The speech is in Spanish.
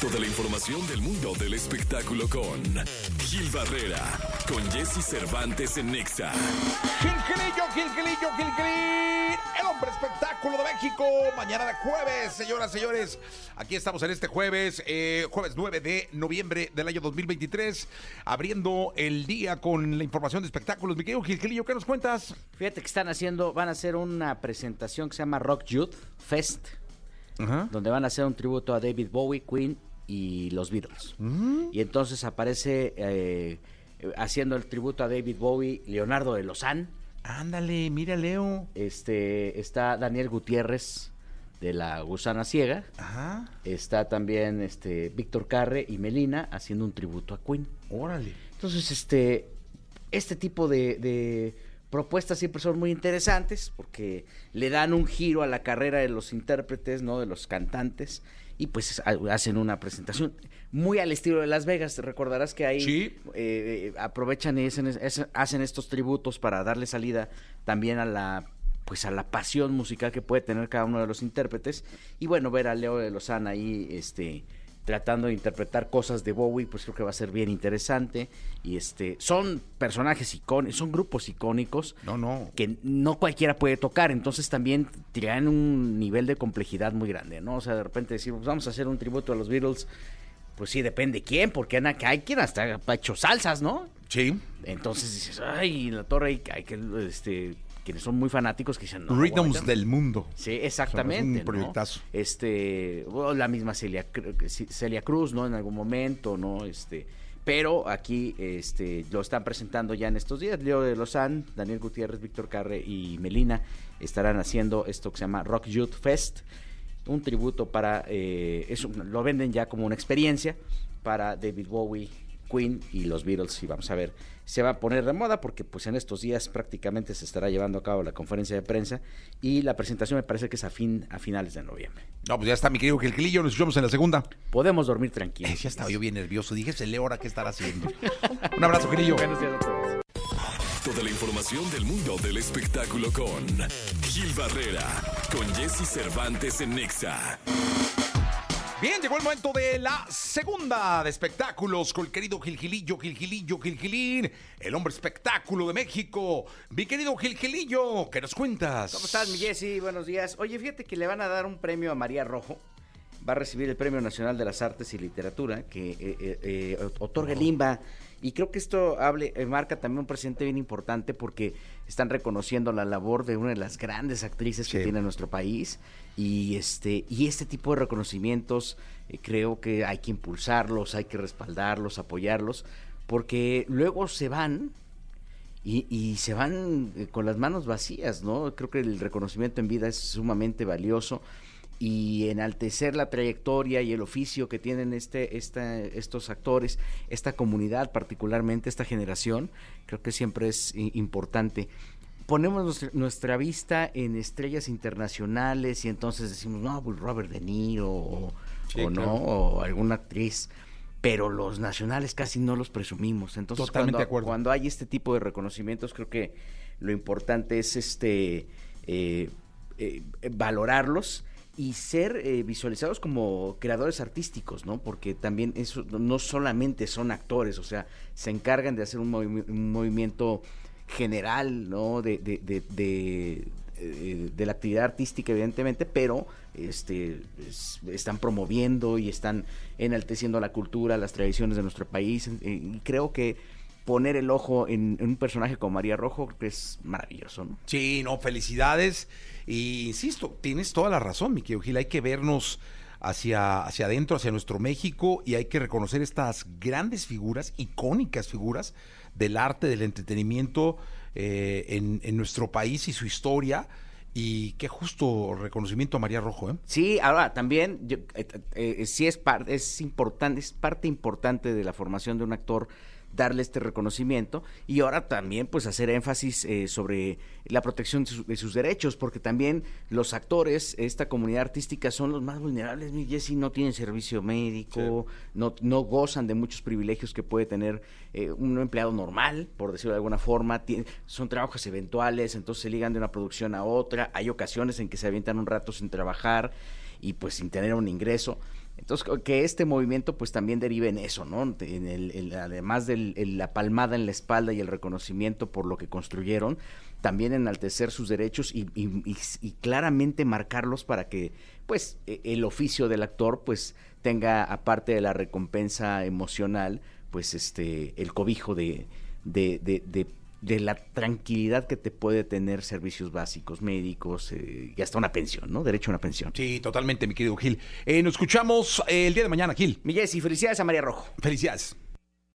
Toda la información del mundo del espectáculo con Gil Barrera, con Jesse Cervantes en Nexa. Gilgilillo, Gilgilillo, Gilgilín, el hombre espectáculo de México. Mañana de jueves, señoras, señores. Aquí estamos en este jueves, eh, jueves 9 de noviembre del año 2023, abriendo el día con la información de espectáculos. Mi querido Gilgilillo, ¿qué nos cuentas? Fíjate que están haciendo, van a hacer una presentación que se llama Rock Youth Fest, Ajá. donde van a hacer un tributo a David Bowie, Queen y los Beatles. Y entonces aparece eh, haciendo el tributo a David Bowie Leonardo de Lozán. Ándale, mira, Leo. Este, está Daniel Gutiérrez de la Gusana Ciega. Ajá. Está también este, Víctor Carre y Melina haciendo un tributo a Queen. Órale. Entonces, este, este tipo de, de propuestas siempre son muy interesantes porque le dan un giro a la carrera de los intérpretes, ¿no? De los cantantes y pues ha- hacen una presentación muy al estilo de Las Vegas. Te recordarás que ahí Sí. eh, eh, aprovechan y hacen, es- hacen estos tributos para darle salida también a la pues a la pasión musical que puede tener cada uno de los intérpretes y bueno ver a Leo de Lozana ahí este tratando de interpretar cosas de Bowie pues creo que va a ser bien interesante y este son personajes icónicos son grupos icónicos No, no. que no cualquiera puede tocar, entonces también traen un nivel de complejidad muy grande, ¿no? O sea, de repente decir, pues vamos a hacer un tributo a los Beatles, pues sí, depende quién, porque Ana, hay quien hasta ha hecho salsas, ¿no? Sí. Entonces dices, ay, la torre, hay, hay que, este, quienes son muy fanáticos que dicen, no. Rhythms ahorita no". del mundo. Sí, exactamente. un proyectazo. ¿no? Este, bueno, la misma Celia, Celia Cruz, ¿no? En algún momento, ¿no? Este, pero aquí este, lo están presentando ya en estos días. Leo de Lozán, Daniel Gutiérrez, Víctor Carre y Melina estarán haciendo esto que se llama Rock Youth Fest. Un tributo para, eh, eso, lo venden ya como una experiencia para David Bowie, Queen y los Beatles. Y vamos a ver, se va a poner de moda porque pues en estos días prácticamente se estará llevando a cabo la conferencia de prensa y la presentación me parece que es a, fin, a finales de noviembre. No, pues ya está, mi querido Gilgilillo. Nos escuchamos en la segunda. Podemos dormir tranquilos. Eh, ya estaba yo bien nervioso. Dije, se lee ahora qué estará haciendo. Un abrazo, Gilillo. Buenos días a todos. Toda la información del mundo del espectáculo con Gil Barrera, con Jesse Cervantes en Nexa. Bien, llegó el momento de la segunda de espectáculos con el querido Gilgilillo, Gilgilillo, Gilgilín, el hombre espectáculo de México. Mi querido Gilgilillo, ¿qué nos cuentas? ¿Cómo estás, mi Jessy? Buenos días. Oye, fíjate que le van a dar un premio a María Rojo. Va a recibir el Premio Nacional de las Artes y Literatura que eh, eh, eh, otorga el INBA. Y creo que esto hable, eh, marca también un presente bien importante porque están reconociendo la labor de una de las grandes actrices que tiene nuestro país. Y este, y este tipo de reconocimientos eh, creo que hay que impulsarlos, hay que respaldarlos, apoyarlos, porque luego se van y, y se van con las manos vacías, ¿no? Creo que el reconocimiento en vida es sumamente valioso y enaltecer la trayectoria y el oficio que tienen este, esta, estos actores, esta comunidad, particularmente esta generación, creo que siempre es importante. Ponemos nuestra, nuestra vista en estrellas internacionales y entonces decimos, no, pues Robert De Niro o, Sí, o claro. no, o alguna actriz, pero los nacionales casi no los presumimos. Entonces, Totalmente cuando, cuando hay este tipo de reconocimientos, creo que lo importante es este eh, eh, valorarlos y ser eh, visualizados como creadores artísticos, ¿no? Porque también eso no solamente son actores, o sea, se encargan de hacer un, movi- un movimiento general, ¿no? De, de, de, de, eh, de la actividad artística, evidentemente, pero este, es- están promoviendo y están enalteciendo la cultura, las tradiciones de nuestro país. eh, y creo que poner el ojo en, en un personaje como María Rojo que es maravilloso, ¿no? Sí, no, felicidades. Y insisto, tienes toda la razón, mi querido Gil. Hay que vernos hacia, hacia adentro, hacia nuestro México, y hay que reconocer estas grandes figuras, icónicas figuras del arte, del entretenimiento eh, en, en nuestro país y su historia. Y qué justo reconocimiento a María Rojo, ¿eh? Sí, ahora también yo, eh, eh, sí es parte, es importante, es parte importante de la formación de un actor darle este reconocimiento y ahora también pues hacer énfasis eh, sobre la protección de, su- de sus derechos porque también los actores esta comunidad artística son los más vulnerables mi Jessy no tienen servicio médico no, no gozan de muchos privilegios que puede tener eh, un empleado normal por decirlo de alguna forma Tien- son trabajos eventuales entonces se ligan de una producción a otra hay ocasiones en que se avientan un rato sin trabajar y pues sin tener un ingreso Entonces, que este movimiento pues también derive en eso, ¿no? En el, además de la palmada en la espalda y el reconocimiento por lo que construyeron, también enaltecer sus derechos y, y, claramente marcarlos para que pues e, el oficio del actor pues tenga aparte de la recompensa emocional pues este el cobijo de, de, de, de la tranquilidad que te puede tener servicios básicos, médicos eh, y hasta una pensión, ¿no? Derecho a una pensión. Sí, totalmente, mi querido Gil. Eh, nos escuchamos eh, el día de mañana, Gil. Miguel, y felicidades a María Rojo. Felicidades.